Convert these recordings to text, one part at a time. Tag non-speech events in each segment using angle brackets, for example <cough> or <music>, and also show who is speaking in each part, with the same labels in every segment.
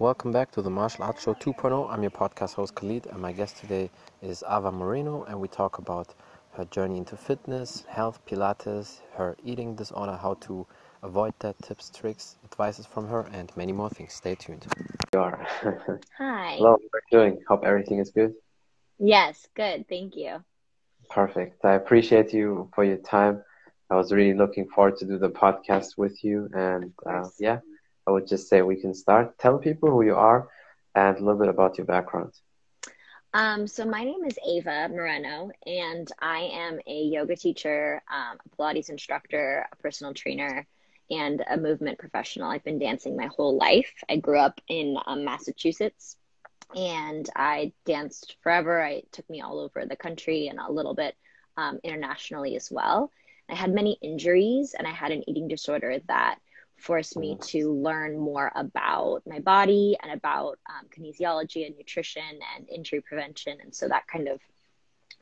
Speaker 1: Welcome back to the Martial Arts Show 2.0. I'm your podcast host Khalid, and my guest today is Ava Moreno, and we talk about her journey into fitness, health, Pilates, her eating disorder, how to avoid that, tips, tricks, advices from her, and many more things. Stay tuned. <laughs>
Speaker 2: You are.
Speaker 3: Hi.
Speaker 2: Hello, how are you doing? Hope everything is good.
Speaker 3: Yes, good. Thank you.
Speaker 2: Perfect. I appreciate you for your time. I was really looking forward to do the podcast with you, and uh, yeah. I would just say we can start. Tell people who you are and a little bit about your background.
Speaker 3: Um, so my name is Ava Moreno, and I am a yoga teacher, um, a Pilates instructor, a personal trainer, and a movement professional. I've been dancing my whole life. I grew up in um, Massachusetts, and I danced forever. I, it took me all over the country and a little bit um, internationally as well. I had many injuries, and I had an eating disorder that forced me mm-hmm. to learn more about my body and about um, kinesiology and nutrition and injury prevention. And so that kind of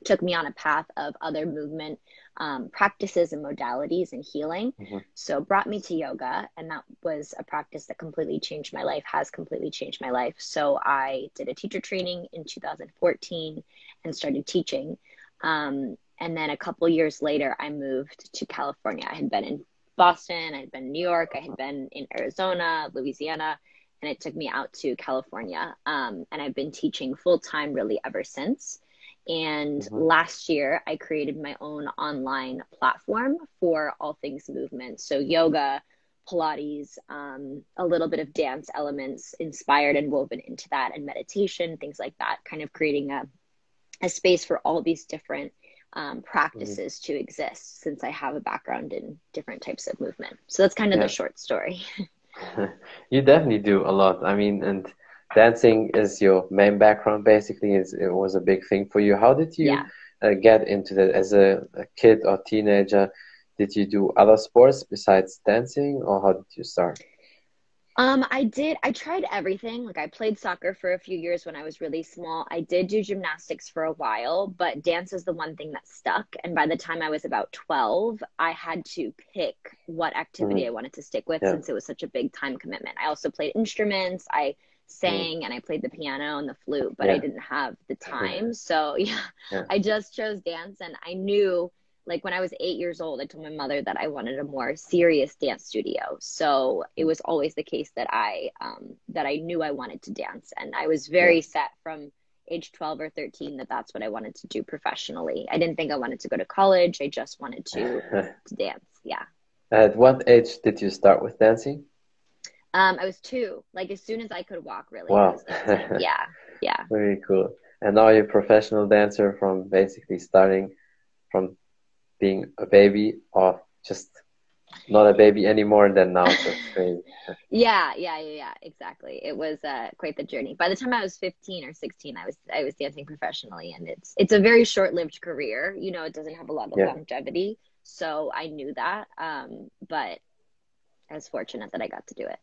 Speaker 3: took me on a path of other movement um, practices and modalities and healing. Mm-hmm. So brought me to yoga, and that was a practice that completely changed my life. Has completely changed my life. So I did a teacher training in 2014 and started teaching. Um, and then a couple years later, I moved to California. I had been in Boston, I had been in New York, I had been in Arizona, Louisiana, and it took me out to California. Um, and I've been teaching full time really ever since. And mm-hmm. last year, I created my own online platform for all things movement. So, yoga, Pilates, um, a little bit of dance elements inspired and woven into that, and meditation, things like that, kind of creating a, a space for all these different um, practices mm-hmm. to exist since I have a background in different types of movement. So that's kind of yeah. the short story. <laughs> <laughs>
Speaker 2: you definitely do a lot. I mean, and dancing is your main background basically. Is it was a big thing for you. How did you yeah. uh, get into that as a, a kid or teenager? Did you do other sports besides dancing, or how did you start?
Speaker 3: Um, I did. I tried everything. Like I played soccer for a few years when I was really small. I did do gymnastics for a while, but dance is the one thing that stuck. And by the time I was about 12, I had to pick what activity mm. I wanted to stick with yeah. since it was such a big time commitment. I also played instruments. I mm. sang mm. and I played the piano and the flute, but yeah. I didn't have the time. So <laughs> yeah, yeah, I just chose dance and I knew like when I was eight years old, I told my mother that I wanted a more serious dance studio. So it was always the case that I um, that I knew I wanted to dance, and I was very yeah. set from age 12 or 13 that that's what I wanted to do professionally. I didn't think I wanted to go to college. I just wanted to, <laughs> to dance. Yeah.
Speaker 2: At what age did you start with dancing?
Speaker 3: Um, I was two, like as soon as I could walk, really.
Speaker 2: Wow. <laughs>
Speaker 3: yeah. Yeah.
Speaker 2: Very cool. And now you're a professional dancer from basically starting from being a baby or just not a baby anymore than now <laughs>
Speaker 3: yeah yeah yeah yeah exactly. It was uh, quite the journey. By the time i was 15 or 16 i was i was dancing professionally and it's it's a very short-lived career. You know it doesn't have a lot of yeah. longevity so i knew that um, but i was fortunate that i got to do it.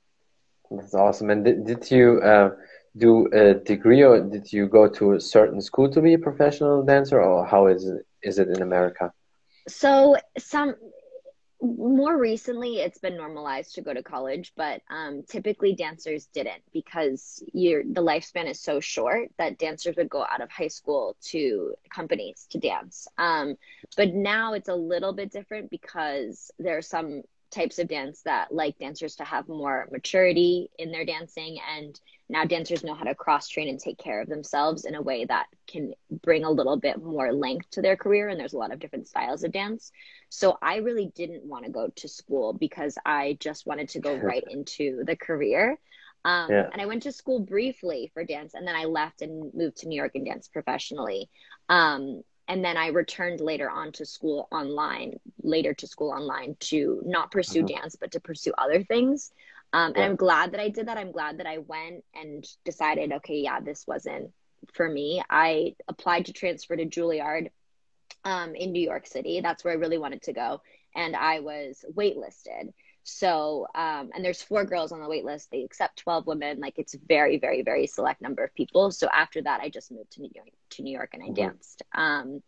Speaker 2: That's awesome. And did, did you uh, do a degree or did you go to a certain school to be a professional dancer or how is it is it in america
Speaker 3: so some more recently it's been normalized to go to college but um, typically dancers didn't because the lifespan is so short that dancers would go out of high school to companies to dance. Um, but now it's a little bit different because there are some types of dance that like dancers to have more maturity in their dancing and now dancers know how to cross train and take care of themselves in a way that can bring a little bit more length to their career and there's a lot of different styles of dance. So i really didn't want to go to school because i just wanted to go <laughs> right into the career. Um, yeah. and i went to school briefly for dance and then i left and moved to new york and danced professionally. Um, and then I returned later on to school online, later to school online to not pursue mm-hmm. dance, but to pursue other things. Um, yeah. And I'm glad that I did that. I'm glad that I went and decided, okay, yeah, this wasn't for me. I applied to transfer to Juilliard um, in New York City. That's where I really wanted to go. And I was waitlisted. So, um, and there's four girls on the wait list. They accept 12 women. Like it's very, very, very select number of people. So after that, I just moved to New York, to New York and I mm-hmm. danced. Um,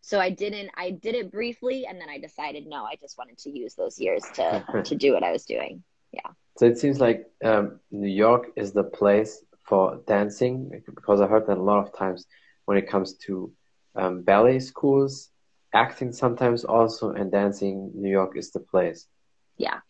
Speaker 3: so I didn't, I did it briefly and then I decided, no, I just wanted to use those years to, to do what I was doing. Yeah.
Speaker 2: So it seems like um, New York is the place for dancing because I heard that a lot of times when it comes to um, ballet schools, acting sometimes also, and dancing. New York is the place.
Speaker 3: Yeah,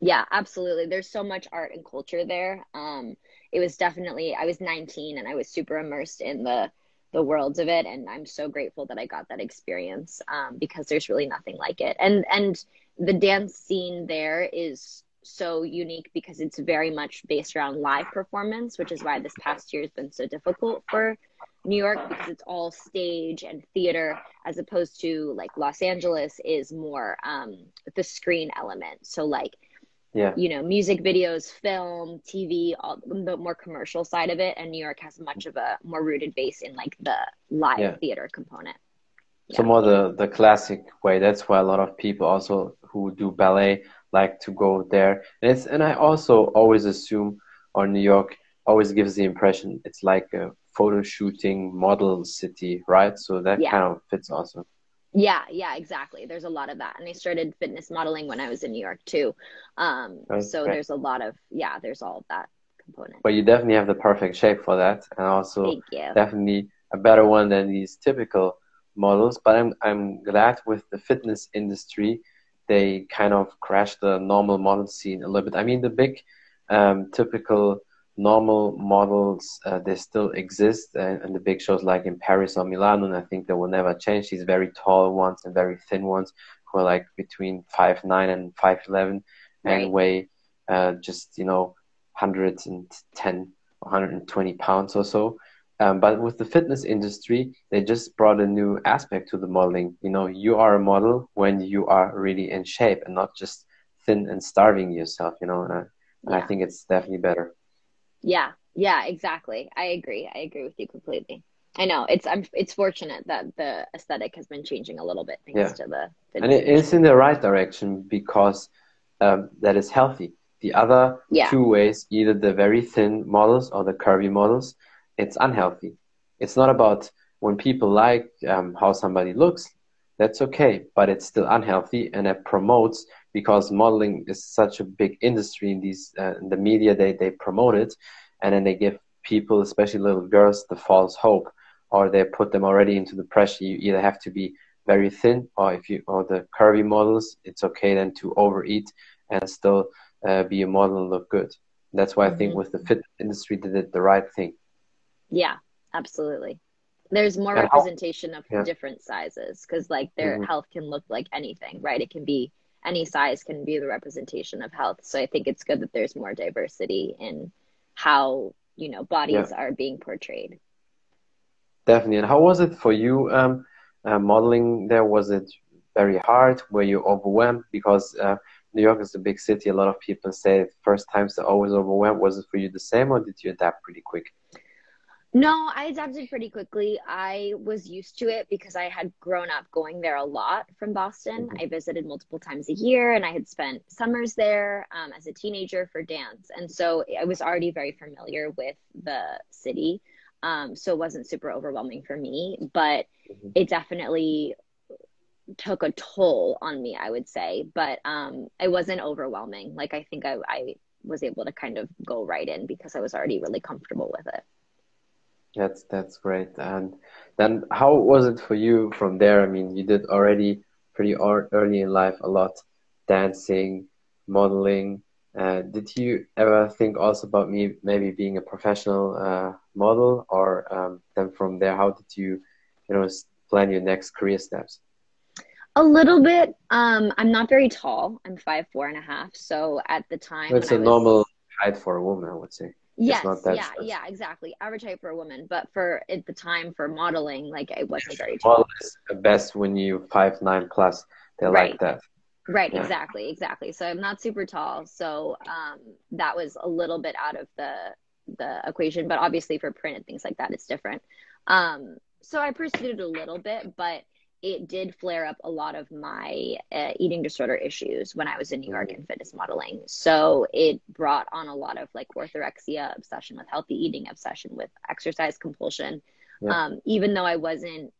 Speaker 3: yeah, absolutely. There's so much art and culture there. Um, it was definitely. I was 19 and I was super immersed in the the worlds of it, and I'm so grateful that I got that experience um, because there's really nothing like it. And and the dance scene there is so unique because it's very much based around live performance, which is why this past year has been so difficult for New York because it's all stage and theater, as opposed to like Los Angeles is more um, the screen element. So like, yeah, you know, music videos, film, TV, all the more commercial side of it, and New York has much of a more rooted base in like the live yeah. theater component.
Speaker 2: So more the the classic way. That's why a lot of people also who do ballet like to go there. And it's and I also always assume or New York always gives the impression it's like a photo shooting model city, right? So that yeah. kind of fits also.
Speaker 3: Yeah, yeah, exactly. There's a lot of that. And I started fitness modeling when I was in New York too. Um, okay. so there's a lot of yeah, there's all of that component.
Speaker 2: But you definitely have the perfect shape for that and also definitely a better one than these typical models. But I'm I'm glad with the fitness industry they kind of crashed the normal model scene a little bit. I mean, the big um, typical normal models uh, they still exist, and, and, the big shows like in Paris or Milan, and I think they will never change. These very tall ones and very thin ones who are like between five nine and five eleven, right. and weigh uh, just you know 110 120 pounds or so. Um, but with the fitness industry, they just brought a new aspect to the modeling. You know, you are a model when you are really in shape and not just thin and starving yourself. You know, and I, and I think it's definitely better.
Speaker 3: Yeah, yeah, exactly. I agree. I agree with you completely. I know it's I'm it's fortunate that the aesthetic has been changing a little bit thanks yeah. to the,
Speaker 2: and it's in the right direction because um, that is healthy. The other yeah. two ways, either the very thin models or the curvy models, it's unhealthy. It's not about when people like um, how somebody looks, that's okay, but it's still unhealthy and it promotes because modeling is such a big industry in these uh, in the media they they promote it and then they give people especially little girls the false hope or they put them already into the pressure you either have to be very thin or if you or the curvy models it's okay then to overeat and still uh, be a model and look good that's why i think mm-hmm. with the fit industry they did the right thing
Speaker 3: yeah, absolutely. There's more and representation of yeah. different sizes because like their mm-hmm. health can look like anything, right? It can be any size can be the representation of health. So I think it's good that there's more diversity in how, you know, bodies yeah. are being portrayed.
Speaker 2: Definitely. And how was it for you um, uh, modeling there? Was it very hard? Were you overwhelmed? Because uh, New York is a big city. A lot of people say first times they're always overwhelmed. Was it for you the same or did you adapt pretty quick?
Speaker 3: No, I adapted pretty quickly. I was used to it because I had grown up going there a lot from Boston. Mm-hmm. I visited multiple times a year and I had spent summers there um, as a teenager for dance. And so I was already very familiar with the city. Um, so it wasn't super overwhelming for me, but mm-hmm. it definitely took a toll on me, I would say. But um, it wasn't overwhelming. Like I think I, I was able to kind of go right in because I was already really comfortable with it.
Speaker 2: That's that's great. And then, how was it for you from there? I mean, you did already pretty early in life a lot, dancing, modeling. Uh, did you ever think also about me maybe being a professional uh, model, or um, then from there, how did you, you know, plan your next career steps?
Speaker 3: A little bit. Um, I'm not very tall. I'm five four and a half. So at the time,
Speaker 2: it's a was... normal height for a woman, I would say.
Speaker 3: Yes, yeah, yeah, exactly. Average height for a woman, but for at the time for modeling, like I wasn't very tall.
Speaker 2: Best when you five nine plus. They right. like that.
Speaker 3: Right, yeah. exactly, exactly. So I'm not super tall, so um, that was a little bit out of the the equation. But obviously, for print and things like that, it's different. Um, so I pursued it a little bit, but it did flare up a lot of my uh, eating disorder issues when I was in New York in fitness modeling. So it brought on a lot of like orthorexia, obsession with healthy eating, obsession with exercise compulsion. Yeah. Um, even though I wasn't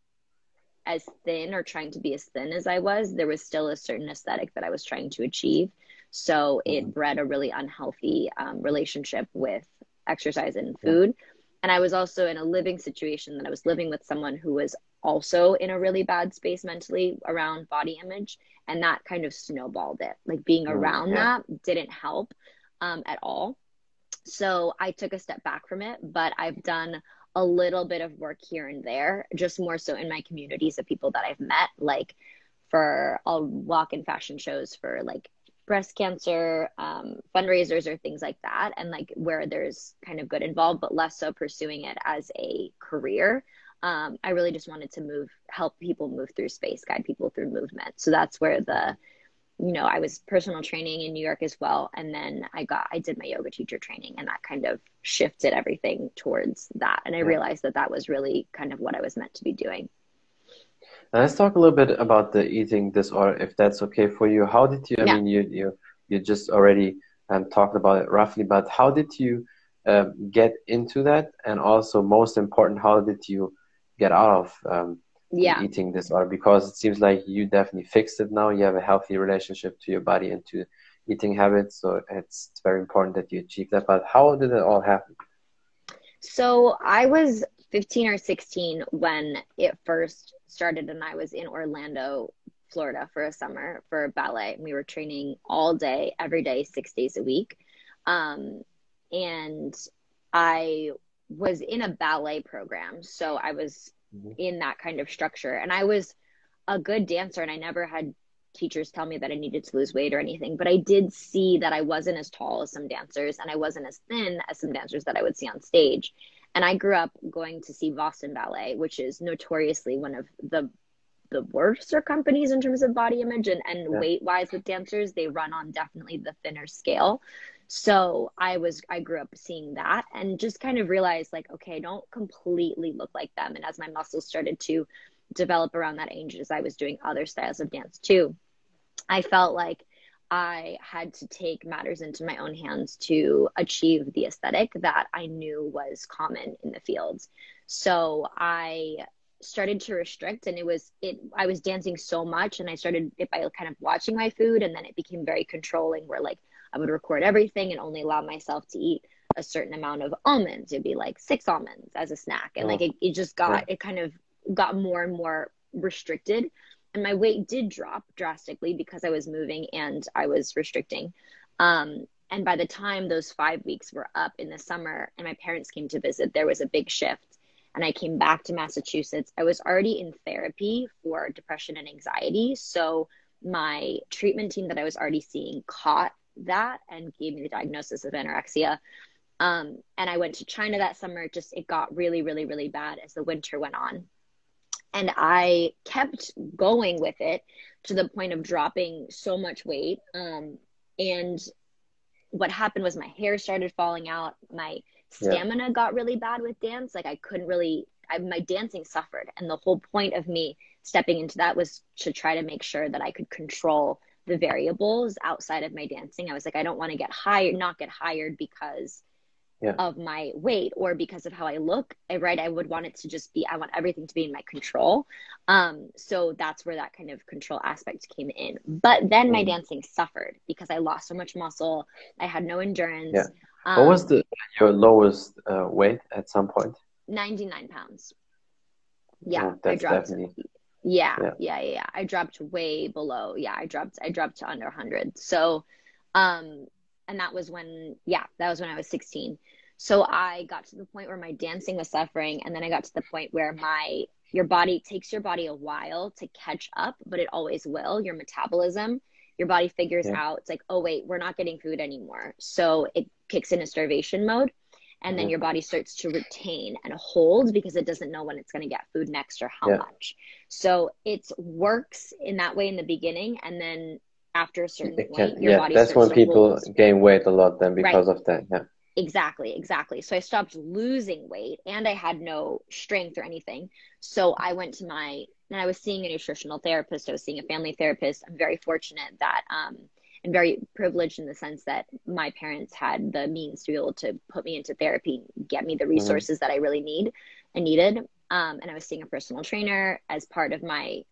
Speaker 3: as thin or trying to be as thin as I was, there was still a certain aesthetic that I was trying to achieve. So it mm-hmm. bred a really unhealthy um, relationship with exercise and food. Yeah. And I was also in a living situation that I was living with someone who was also in a really bad space mentally around body image. And that kind of snowballed it. Like being mm, around yeah. that didn't help um, at all. So I took a step back from it, but I've done a little bit of work here and there, just more so in my communities of people that I've met. Like for, I'll walk in fashion shows for like breast cancer um, fundraisers or things like that, and like where there's kind of good involved, but less so pursuing it as a career. Um, I really just wanted to move, help people move through space, guide people through movement. So that's where the you know, I was personal training in New York as well. And then I got, I did my yoga teacher training and that kind of shifted everything towards that. And I realized that that was really kind of what I was meant to be doing.
Speaker 2: Now let's talk a little bit about the eating disorder, if that's okay for you. How did you, I yeah. mean, you, you, you just already um, talked about it roughly, but how did you um, get into that? And also most important, how did you get out of um, yeah. eating disorder because it seems like you definitely fixed it now. You have a healthy relationship to your body and to eating habits. So it's, it's very important that you achieve that. But how did it all happen?
Speaker 3: So I was 15 or 16 when it first started, and I was in Orlando, Florida for a summer for ballet. We were training all day, every day, six days a week. Um, and I was in a ballet program. So I was mm-hmm. in that kind of structure. And I was a good dancer and I never had teachers tell me that I needed to lose weight or anything, but I did see that I wasn't as tall as some dancers and I wasn't as thin as some dancers that I would see on stage. And I grew up going to see Boston Ballet, which is notoriously one of the the worst companies in terms of body image and, and yeah. weight wise with dancers. They run on definitely the thinner scale. So I was, I grew up seeing that and just kind of realized like, okay, I don't completely look like them. And as my muscles started to develop around that age, as I was doing other styles of dance too, I felt like I had to take matters into my own hands to achieve the aesthetic that I knew was common in the field. So I started to restrict and it was it I was dancing so much and I started it by kind of watching my food and then it became very controlling where like I would record everything and only allow myself to eat a certain amount of almonds. It'd be like six almonds as a snack. And oh. like it, it just got, yeah. it kind of got more and more restricted. And my weight did drop drastically because I was moving and I was restricting. Um, and by the time those five weeks were up in the summer and my parents came to visit, there was a big shift. And I came back to Massachusetts. I was already in therapy for depression and anxiety. So my treatment team that I was already seeing caught that and gave me the diagnosis of anorexia. Um, and I went to China that summer. Just it got really, really, really bad as the winter went on. And I kept going with it to the point of dropping so much weight. Um, and what happened was my hair started falling out. My stamina yeah. got really bad with dance. Like I couldn't really, I, my dancing suffered. And the whole point of me stepping into that was to try to make sure that I could control the variables outside of my dancing. I was like, I don't want to get hired, not get hired because yeah. of my weight or because of how I look. I, right. I would want it to just be, I want everything to be in my control. Um, so that's where that kind of control aspect came in. But then my mm. dancing suffered because I lost so much muscle. I had no endurance.
Speaker 2: Yeah. Um, what was the your lowest uh, weight at some point?
Speaker 3: 99 pounds. Yeah, oh, I dropped. Definitely... Yeah, yeah, yeah, yeah, I dropped way below. Yeah, I dropped I dropped to under 100. So um and that was when yeah, that was when I was 16. So I got to the point where my dancing was suffering and then I got to the point where my your body takes your body a while to catch up, but it always will. Your metabolism, your body figures yeah. out it's like, "Oh wait, we're not getting food anymore." So it kicks into starvation mode and then your body starts to retain and hold because it doesn't know when it's going to get food next or how yeah. much. So it works in that way in the beginning, and then after a certain can, point, your
Speaker 2: yeah,
Speaker 3: body
Speaker 2: that's when people gain weight a lot then because right. of that. Yeah.
Speaker 3: Exactly, exactly. So I stopped losing weight and I had no strength or anything. So I went to my and I was seeing a nutritional therapist, I was seeing a family therapist. I'm very fortunate that um and very privileged in the sense that my parents had the means to be able to put me into therapy, get me the mm-hmm. resources mm-hmm. that I really need and needed. Um, and I was seeing a personal trainer as part of my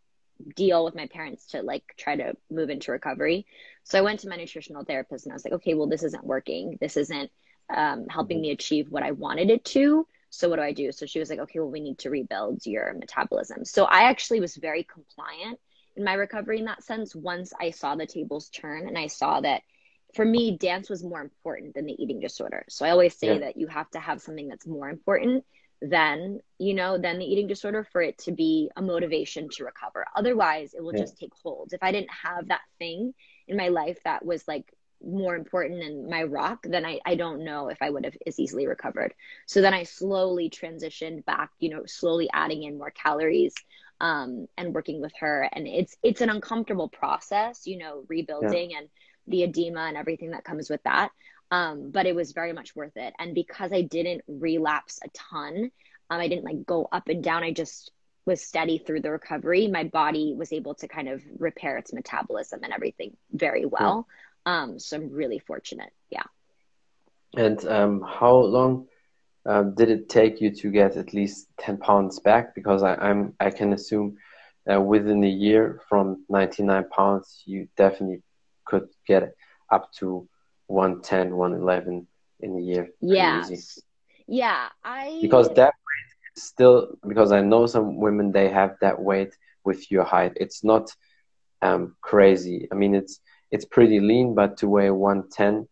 Speaker 3: deal with my parents to like try to move into recovery. So I went to my nutritional therapist and I was like, okay, well, this isn't working. This isn't um, helping me achieve what I wanted it to. So what do I do? So she was like, okay, well, we need to rebuild your metabolism. So I actually was very compliant in my recovery in that sense once I saw the tables turn and I saw that for me, dance was more important than the eating disorder. So I always say yeah. that you have to have something that's more important than, you know, then the eating disorder for it to be a motivation to recover. Otherwise, it will yeah. just take hold. If I didn't have that thing in my life that was like more important than my rock, then I, I don't know if I would have as easily recovered. So then I slowly transitioned back, you know, slowly adding in more calories um, and working with her. And it's it's an uncomfortable process, you know, rebuilding yeah. and the edema and everything that comes with that. Um, but it was very much worth it. And because I didn't relapse a ton, um, I didn't like go up and down. I just was steady through the recovery. My body was able to kind of repair its metabolism and everything very well. Yeah. Um, so I'm really fortunate. Yeah.
Speaker 2: And um, how long um, did it take you to get at least 10 pounds back? Because I, I'm I can assume uh, within a year from 99 pounds, you definitely could get up to 110, 111 in a year.
Speaker 3: Yeah. Yeah. I
Speaker 2: because that weight is still because I know some women they have that weight with your height. It's not um, crazy. I mean it's it's pretty lean, but to weigh 110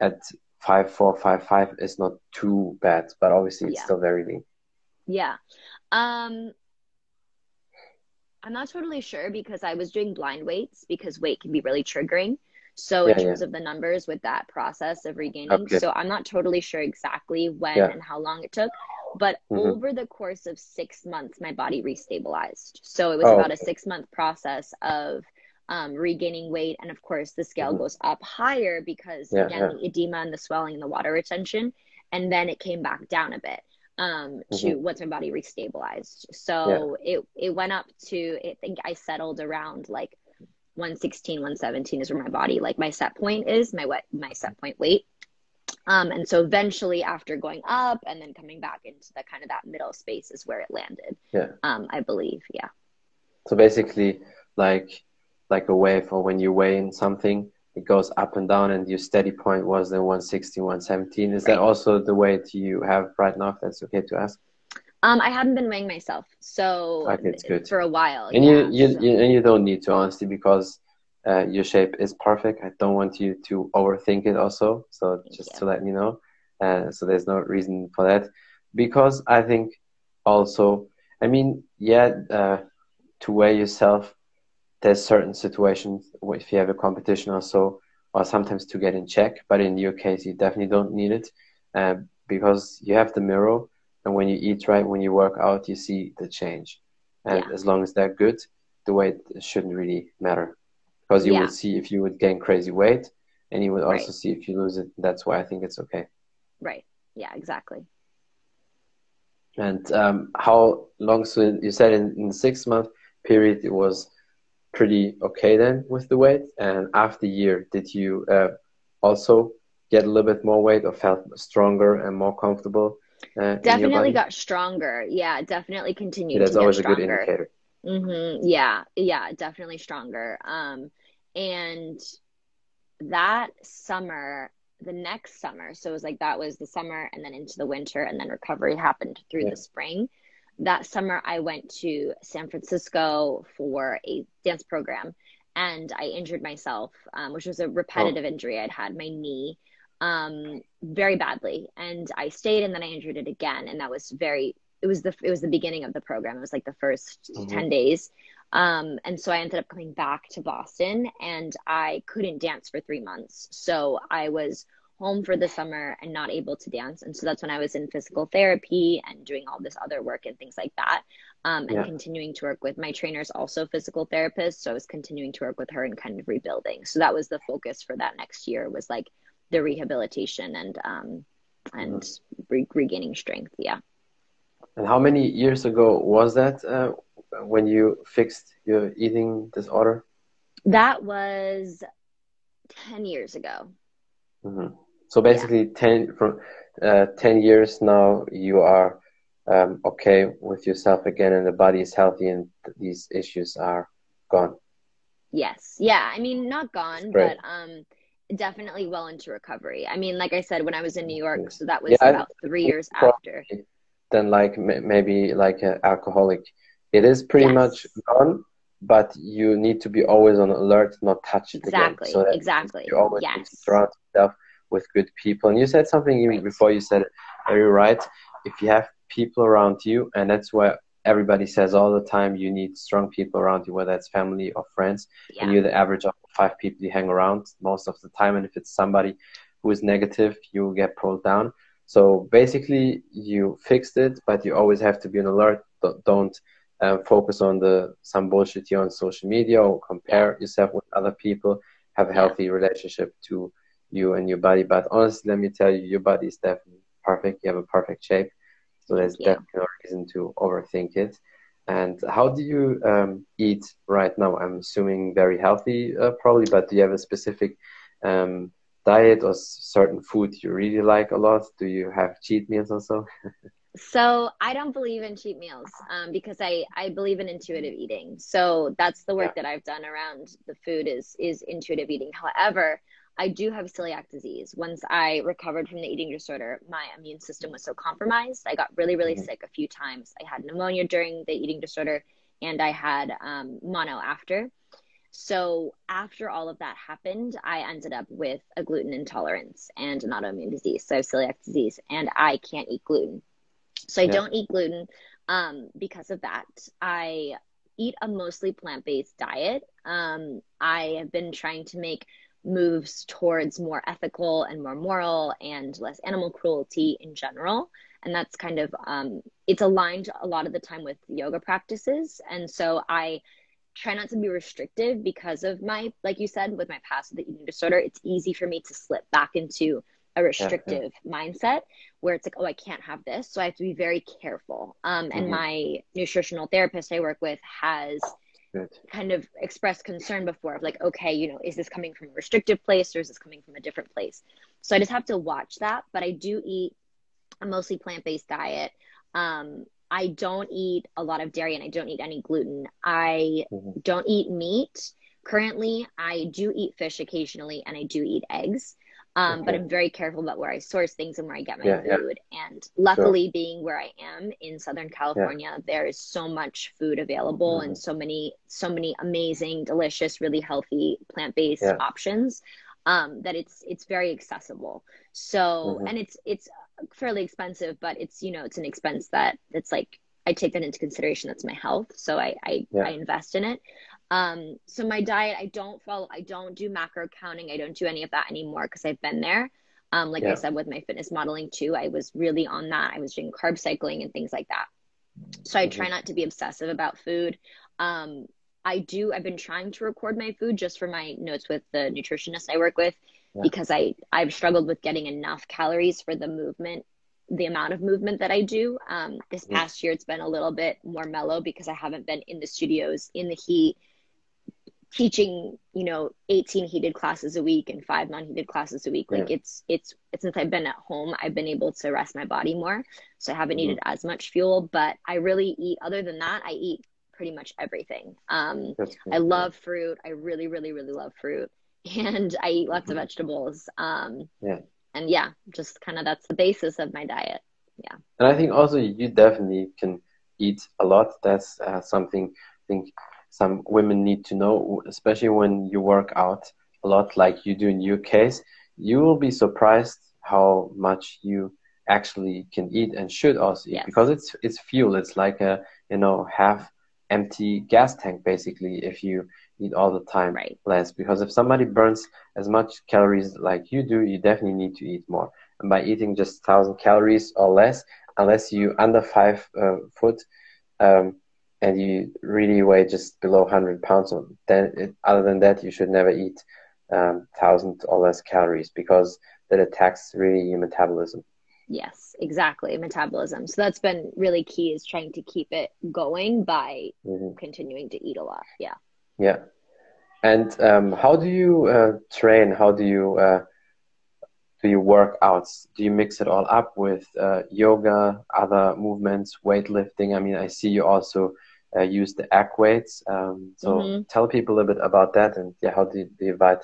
Speaker 2: at five four five five is not too bad, but obviously it's yeah. still very lean.
Speaker 3: Yeah. Um I'm not totally sure because I was doing blind weights because weight can be really triggering. So yeah, in terms yeah. of the numbers with that process of regaining, okay. so I'm not totally sure exactly when yeah. and how long it took, but mm-hmm. over the course of six months, my body restabilized. So it was oh, about okay. a six month process of um, regaining weight, and of course the scale mm-hmm. goes up higher because again the edema and the swelling and the water retention, and then it came back down a bit um mm-hmm. to once my body restabilized so it it went up to i think i settled around like 116 117 is where my body like my set point is my wet my set point weight. Um and so eventually after going up and then coming back into the kind of that middle space is where it landed.
Speaker 2: Yeah.
Speaker 3: Um i believe yeah.
Speaker 2: So basically like like a wave or when you weigh in something it goes up and down and your steady point was the 160 117 is right. that also the weight you have right now? If that's okay to ask
Speaker 3: um i haven't been weighing myself so
Speaker 2: okay, it's good.
Speaker 3: for a while
Speaker 2: and yeah, you, you, so. you and you don't need to honestly because uh, your shape is perfect i don't want you to overthink it also so Thank just you. to let you know uh, so there's no reason for that because i think also i mean yeah uh, to weigh yourself there's certain situations if you have a competition or so, or sometimes to get in check. But in your case, you definitely don't need it uh, because you have the mirror, and when you eat right, when you work out, you see the change. And yeah. as long as they're good, the weight shouldn't really matter because you yeah. would see if you would gain crazy weight, and you would also right. see if you lose it. That's why I think it's okay.
Speaker 3: Right. Yeah. Exactly.
Speaker 2: And um, how long? So you said in, in six month period, it was pretty okay then with the weight. And after year, did you uh, also get a little bit more weight or felt stronger and more comfortable?
Speaker 3: Uh, definitely got stronger. Yeah, definitely continued.
Speaker 2: Yeah, that's
Speaker 3: always
Speaker 2: a good indicator.
Speaker 3: Mm-hmm. Yeah, yeah, definitely stronger. Um, and that summer, the next summer, so it was like that was the summer and then into the winter, and then recovery happened through yeah. the spring that summer I went to San Francisco for a dance program and I injured myself, um, which was a repetitive oh. injury I'd had my knee um, very badly. And I stayed and then I injured it again. And that was very, it was the, it was the beginning of the program. It was like the 1st mm-hmm. 10 days. Um, and so I ended up coming back to Boston and I couldn't dance for three months. So I was home for the summer and not able to dance. And so that's when I was in physical therapy and doing all this other work and things like that. Um, and yeah. continuing to work with my trainer's also physical therapist. So I was continuing to work with her and kind of rebuilding. So that was the focus for that next year was like the rehabilitation and um, and mm-hmm. re- regaining strength. Yeah.
Speaker 2: And how many years ago was that uh, when you fixed your eating disorder?
Speaker 3: That was 10 years ago.
Speaker 2: Mm-hmm. So basically, yeah. ten from uh, ten years now, you are um, okay with yourself again and the body is healthy and these issues are gone.
Speaker 3: Yes. Yeah. I mean, not gone, but um, definitely well into recovery. I mean, like I said, when I was in New York, so that was yeah, about three years after.
Speaker 2: Then, like maybe like an alcoholic, it is pretty yes. much gone, but you need to be always on alert, not touch it
Speaker 3: exactly,
Speaker 2: again.
Speaker 3: So exactly.
Speaker 2: You always yes. surround yourself with good people. And you said something even before you said it very right. If you have people around you, and that's where everybody says all the time you need strong people around you, whether it's family or friends, yeah. and you're the average of five people you hang around most of the time. And if it's somebody who is negative, you get pulled down. So basically, you fixed it, but you always have to be on alert. Don't um, focus on the some bullshit here on social media or compare yourself with other people. Have a healthy relationship to you and your body. But honestly, let me tell you, your body is definitely perfect. You have a perfect shape. So there's yeah. definitely no reason to overthink it. And how do you um, eat right now? I'm assuming very healthy, uh, probably, but do you have a specific um, diet or certain food you really like a lot? Do you have cheat meals also?
Speaker 3: so I don't believe in cheat meals um, because I, I believe in intuitive eating. So that's the work yeah. that I've done around the food is is intuitive eating. However, I do have celiac disease. Once I recovered from the eating disorder, my immune system was so compromised. I got really, really mm-hmm. sick a few times. I had pneumonia during the eating disorder, and I had um, mono after. So after all of that happened, I ended up with a gluten intolerance and an autoimmune disease. So I have celiac disease, and I can't eat gluten. So I yeah. don't eat gluten um, because of that. I eat a mostly plant based diet. Um, I have been trying to make moves towards more ethical and more moral and less animal cruelty in general and that's kind of um, it's aligned a lot of the time with yoga practices and so i try not to be restrictive because of my like you said with my past with the eating disorder it's easy for me to slip back into a restrictive yeah, yeah. mindset where it's like oh i can't have this so i have to be very careful um, and mm-hmm. my nutritional therapist i work with has Good. kind of expressed concern before of like, okay, you know, is this coming from a restrictive place or is this coming from a different place? So I just have to watch that. But I do eat a mostly plant based diet. Um, I don't eat a lot of dairy and I don't eat any gluten. I mm-hmm. don't eat meat currently. I do eat fish occasionally and I do eat eggs. Um, okay. But I'm very careful about where I source things and where I get my yeah, food. Yeah. And luckily, sure. being where I am in Southern California, yeah. there is so much food available mm-hmm. and so many, so many amazing, delicious, really healthy plant based options um, that it's it's very accessible. So mm-hmm. and it's it's fairly expensive, but it's you know it's an expense that it's like I take that into consideration. That's my health, so I I, I invest in it. Um, so my diet, I don't follow, I don't do macro counting. I don't do any of that anymore because I've been there. Um, like yeah. I said, with my fitness modeling too, I was really on that. I was doing carb cycling and things like that. So I try mm-hmm. not to be obsessive about food. Um, I do, I've been trying to record my food just for my notes with the nutritionist I work with yeah. because I, I've struggled with getting enough calories for the movement the amount of movement that I do. Um, this past year, it's been a little bit more mellow because I haven't been in the studios in the heat teaching you know 18 heated classes a week and five non-heated classes a week like yeah. it's it's since i've been at home i've been able to rest my body more so i haven't mm-hmm. needed as much fuel but i really eat other than that i eat pretty much everything. Um i love fruit. I really really really love fruit. <laughs> And i eat lots mm-hmm. of vegetables. Um yeah. and yeah just kind of that's the basis of my diet. Yeah.
Speaker 2: And i think also you definitely can eat a lot. That's uh, something i think some women need to know, especially when you work out a lot like you do in your case, you will be surprised how much you actually can eat and should also eat yes. because it's it's fuel. It's like a you know half empty gas tank basically if you eat all the time
Speaker 3: right.
Speaker 2: less. Because if somebody burns as much calories like you do, you definitely need to eat more. And by eating just thousand calories or less, unless you under five uh, foot, um, and you really weigh just below 100 pounds, then it, other than that, you should never eat um, 1,000 or less calories because that attacks really your metabolism.
Speaker 3: Yes, exactly. Metabolism. So that's been really key is trying to keep it going by mm-hmm. continuing to eat a lot. Yeah.
Speaker 2: Yeah. And um, how do you uh, train? How do you uh, do you work out? Do you mix it all up with uh, yoga, other movements, weightlifting? I mean, I see you also uh, use the egg weights. Um, so mm-hmm. tell people a little bit about that and yeah, how do you divide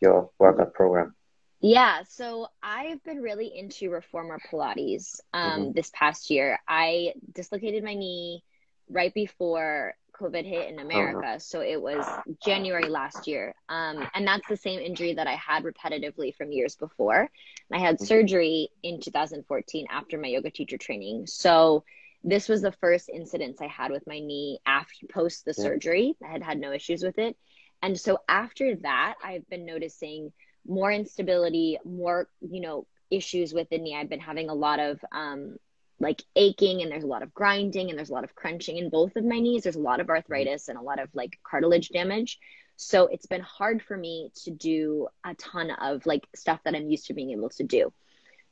Speaker 2: your workout program?
Speaker 3: Yeah, so I've been really into reformer Pilates um, mm-hmm. this past year. I dislocated my knee right before COVID hit in America. Uh-huh. So it was January last year. Um, and that's the same injury that I had repetitively from years before. I had mm-hmm. surgery in 2014 after my yoga teacher training. So this was the first incidence I had with my knee after post the yeah. surgery. I had had no issues with it. And so after that, I've been noticing more instability, more, you know, issues with the knee. I've been having a lot of um, like aching and there's a lot of grinding and there's a lot of crunching in both of my knees. There's a lot of arthritis and a lot of like cartilage damage. So it's been hard for me to do a ton of like stuff that I'm used to being able to do.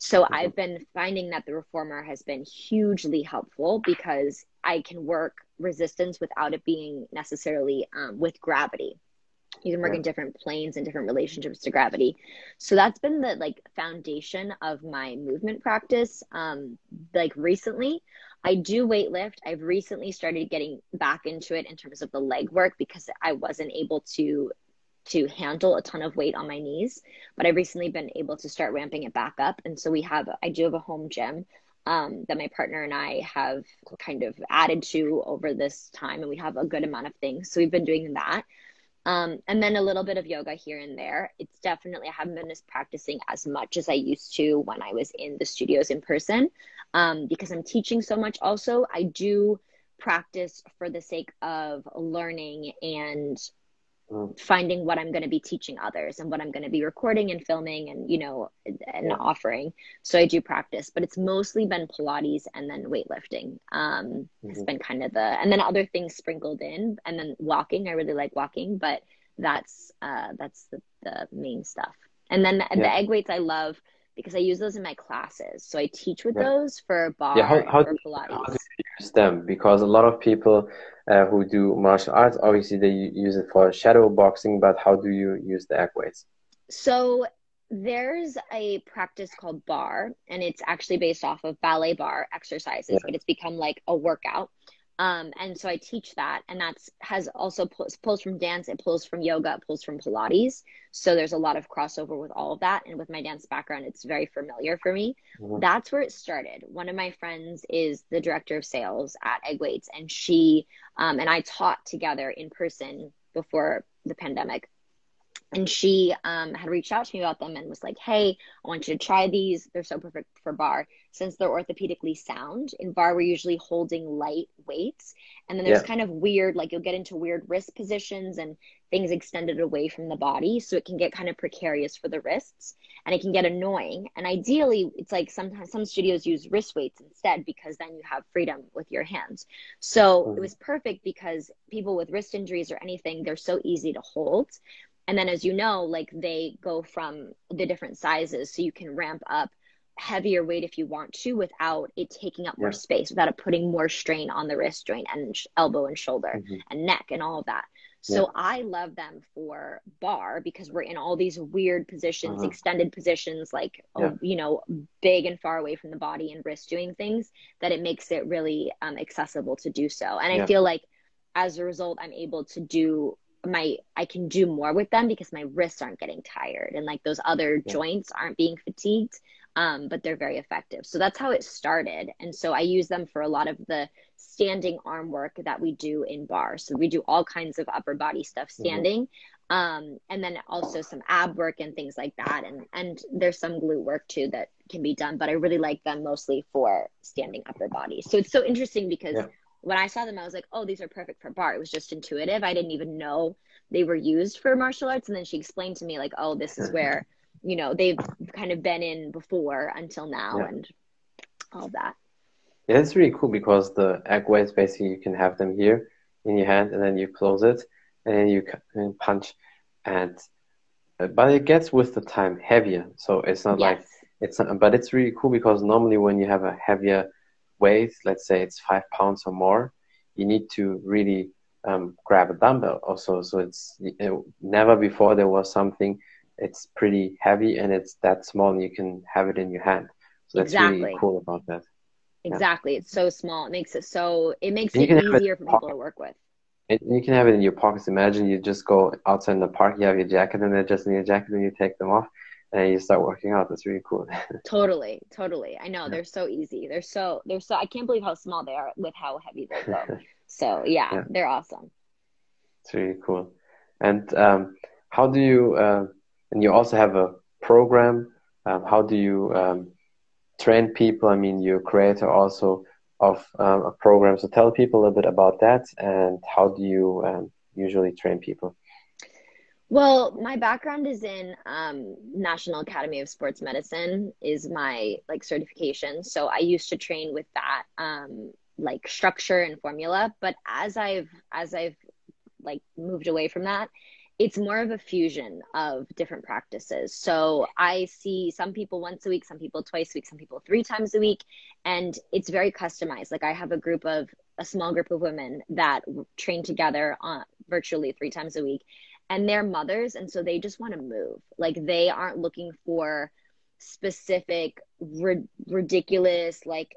Speaker 3: So. I've been finding that the reformer has been hugely helpful because I can work resistance without it being necessarily um, with gravity you can work yeah. in different planes and different relationships to gravity so that's been the like foundation of my movement practice um like recently i do weightlift i've recently started getting back into it in terms of the leg work because i wasn't able to to handle a ton of weight on my knees but i've recently been able to start ramping it back up and so we have i do have a home gym um, that my partner and I have kind of added to over this time, and we have a good amount of things. So we've been doing that. Um, and then a little bit of yoga here and there. It's definitely, I haven't been as practicing as much as I used to when I was in the studios in person um, because I'm teaching so much. Also, I do practice for the sake of learning and. Finding what I'm going to be teaching others and what I'm going to be recording and filming and you know and offering. So I do practice, but it's mostly been Pilates and then weightlifting. Um, mm-hmm. It's been kind of the and then other things sprinkled in and then walking. I really like walking, but that's uh, that's the, the main stuff. And then the, yeah. the egg weights I love because I use those in my classes. So I teach with yeah. those for barre yeah, how, how, Pilates. How do
Speaker 2: you use them? Because a lot of people uh, who do martial arts, obviously they use it for shadow boxing, but how do you use the egg weights?
Speaker 3: So there's a practice called barre, and it's actually based off of ballet barre exercises, yeah. but it's become like a workout. Um, and so I teach that, and that's has also pulls, pulls from dance, it pulls from yoga, it pulls from Pilates. So there's a lot of crossover with all of that, and with my dance background, it's very familiar for me. Mm-hmm. That's where it started. One of my friends is the director of sales at Egg Weights, and she um, and I taught together in person before the pandemic and she um, had reached out to me about them and was like, "Hey, I want you to try these. They're so perfect for barre since they're orthopedically sound. In barre, we're usually holding light weights, and then there's yeah. kind of weird, like you'll get into weird wrist positions and things extended away from the body, so it can get kind of precarious for the wrists, and it can get annoying. And ideally, it's like sometimes some studios use wrist weights instead because then you have freedom with your hands. So mm. it was perfect because people with wrist injuries or anything, they're so easy to hold and then, as you know, like they go from the different sizes, so you can ramp up heavier weight if you want to without it taking up more space, without it putting more strain on the wrist joint and sh- elbow and shoulder mm-hmm. and neck and all of that. So yeah. I love them for barre because we're in all these weird positions, uh-huh. extended positions, like yeah. oh, you know, big and far away from the body and wrist doing things that it makes it really um, accessible to do so. And I feel like as a result, I'm able to do my I can do more with them because my wrists aren't getting tired and like those other yeah. joints aren't being fatigued um, but they're very effective so that's how it started and so I use them for a lot of the standing arm work that we do in barre so we do all kinds of upper body stuff mm-hmm. standing mm-hmm. um, and then also some ab work and things like that and and there's some glute work too that can be done but I really like them mostly for standing upper body so it's so interesting because yeah when I saw them, I was like, oh, these are perfect for barre. It was just intuitive. I didn't even know they were used for martial arts. And then she explained to me, like, oh, this is where, <laughs> you know, they've kind of been in before until now yeah. and all that.
Speaker 2: Yeah, it's really cool because the egg weights basically you can have them here in your hand and then you close it and then you punch and uh, but it gets with the time heavier so it's not yes. like it's not, but it's really cool because normally when you have a heavier weight, let's say it's five pounds or more, you need to really um, grab a dumbbell also. So it's it, never before there was something it's pretty heavy and it's that small and you can have it in your hand. So that's exactly. really cool about that.
Speaker 3: Exactly. Yeah. It's so small. It makes it so it makes it easier it for people to work with.
Speaker 2: And you can have it in your pockets. Imagine you just go outside in the park, you have your jacket in there, just in your jacket, and you take them off and you start working out. That's really cool. <laughs>
Speaker 3: totally, totally. I know yeah. they're so easy. They're so they're so. I can't believe how small they are with how heavy they go. <laughs> so yeah, yeah, they're awesome.
Speaker 2: It's really cool. And um, how do you? Uh, and you also have a program. Um, how do you um, train people? I mean, you're creator also of um, a program. So tell people a little bit about that and how do you um, usually train people?
Speaker 3: Well, my background is in um, National Academy of Sports Medicine is my like certification. So I used to train with that um, like structure and formula. But as I've as I've like moved away from that, it's more of a fusion of different practices. So I see some people once a week, some people twice a week, some people three times a week, and it's very customized. Like I have a group of a small group of women that train together on virtually three times a week and they're mothers and so they just want to move. Like they aren't looking for specific ri- ridiculous like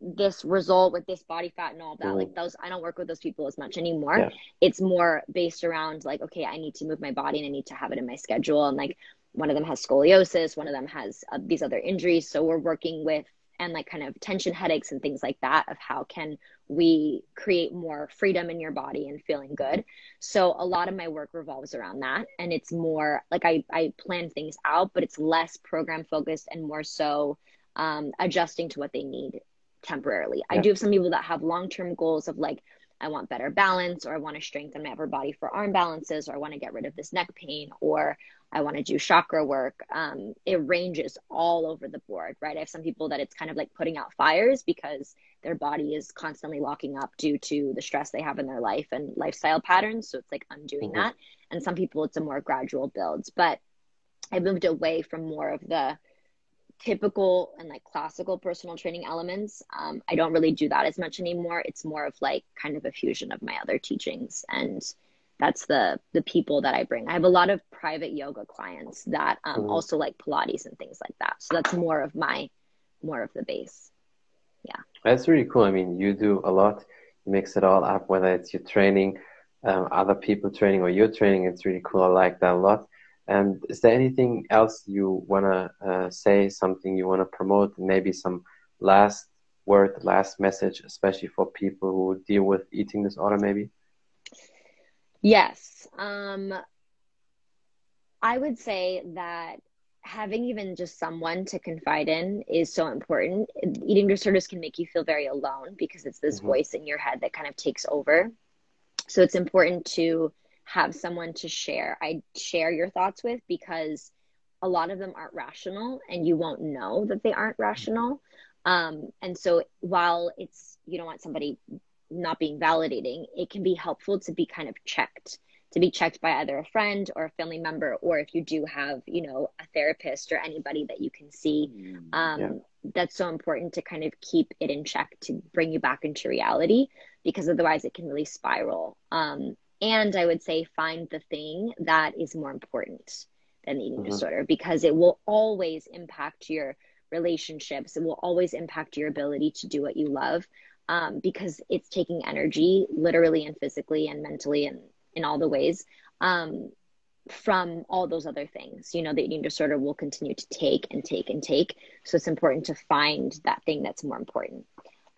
Speaker 3: this result with this body fat and all that. Like those i don't work with those people as much anymore. Yeah. it's more based around like okay i need to move my body and i need to have it in my schedule. And like one of them has scoliosis one of them has uh, these other injuries. So we're working with and like kind of tension headaches and things like that of how can we create more freedom in your body and feeling good so a lot of my work revolves around that and it's more like i i plan things out but it's less program focused and more so um, adjusting to what they need temporarily yeah. i do have some people that have long-term goals of like I want better balance, or I want to strengthen my upper body for arm balances, or I want to get rid of this neck pain, or I want to do chakra work. Um, it ranges all over the board, right? I have some people that it's kind of like putting out fires because their body is constantly locking up due to the stress they have in their life and lifestyle patterns. So it's like undoing mm-hmm. that. And some people, it's a more gradual build. But I moved away from more of the typical and like classical personal training elements. Um, I don't really do that as much anymore. It's more of like kind of a fusion of my other teachings and that's the the people that I bring. I have a lot of private yoga clients that um, mm-hmm. also like Pilates and things like that. So that's more of my more of the base. Yeah,
Speaker 2: that's really cool. I mean, you do a lot. You mix it all up, whether it's your training, um, other people training, or your training. It's really cool. I like that a lot. And is there anything else you want to uh, say, something you want to promote, maybe some last word, last message, especially for people who deal with eating disorder, maybe?
Speaker 3: Yes. Um, I would say that having even just someone to confide in is so important. Eating disorders can make you feel very alone because it's this mm-hmm. voice in your head that kind of takes over. So it's important to have someone to share. I share your thoughts with because a lot of them aren't rational and you won't know that they aren't rational. Um, and so while it's, you don't want somebody not being validating, it can be helpful to be kind of checked, to be checked by either a friend or a family member, or if you do have, you know, a therapist or anybody that you can see. Mm, um, yeah. That's so important to kind of keep it in check to bring you back into reality because otherwise it can really spiral. Um, and I would say find the thing that is more important than the eating mm-hmm. disorder because it will always impact your relationships. It will always impact your ability to do what you love um, because it's taking energy, literally and physically and mentally and in all the ways um, from all those other things. You know, the eating disorder will continue to take and take and take. So it's important to find that thing that's more important.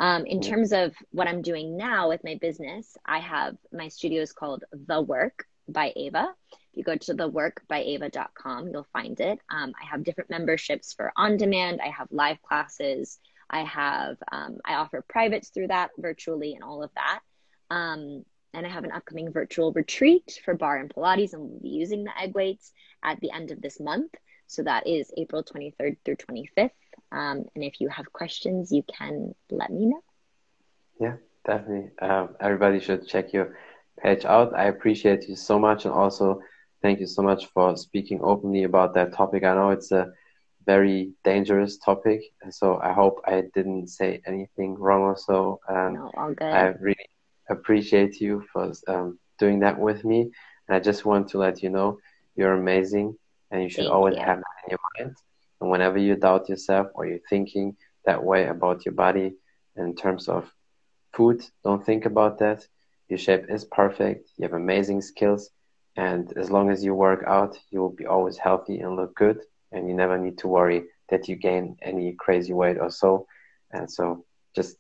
Speaker 3: Um, in terms of what I'm doing now with my business, I have my studio is called The Work by Ava. If you go to theworkbyava.com, you'll find it. Um, I have different memberships for on demand. I have live classes. I have um, I offer privates through that virtually and all of that. Um, and I have an upcoming virtual retreat for barre and Pilates, and we'll be using the egg weights at the end of this month. So that is April 23rd through 25th. Um, and if you have questions, you can let me know.
Speaker 2: Yeah, definitely. Um, everybody should check your page out. I appreciate you so much. And also, thank you so much for speaking openly about that topic. I know it's a very dangerous topic. So I hope I didn't say anything wrong or so.
Speaker 3: Um, no, all good.
Speaker 2: I really appreciate you for um, doing that with me. And I just want to let you know you're amazing. and you should Thank always you. have that in your mind. Whenever you doubt yourself or you're thinking that way about your body in terms of food, don't think about that. Your shape is perfect. You have amazing skills. And as long as you work out, you will be always healthy and look good. And you never need to worry that you gain any crazy weight or so. And so just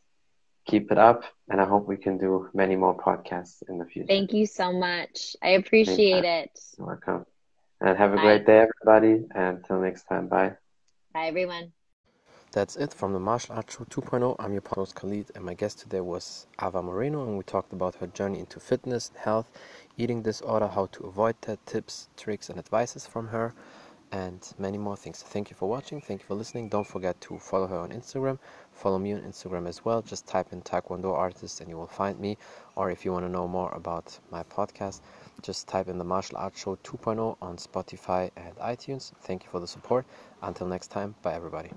Speaker 2: keep it up. And I hope we can do many more podcasts in the future.
Speaker 3: Thank you so much. I appreciate it.
Speaker 2: You're welcome. And have a bye. great day, everybody. And until next time, bye.
Speaker 3: Bye, everyone.
Speaker 1: That's it from the Martial Arts Show 2.0. I'm your host Khalid, and my guest today was Ava Moreno, and we talked about her journey into fitness, health, eating disorder, how to avoid that, tips, tricks, and advices from her, and many more things. Thank you for watching. Thank you for listening. Don't forget to follow her on Instagram. Follow me on Instagram as well. Just type in Taekwondo artist, and you will find me. Or if you want to know more about my podcast, just type in the Martial Arts Show 2.0 on Spotify and iTunes. Thank you for the support. Until next time, bye everybody.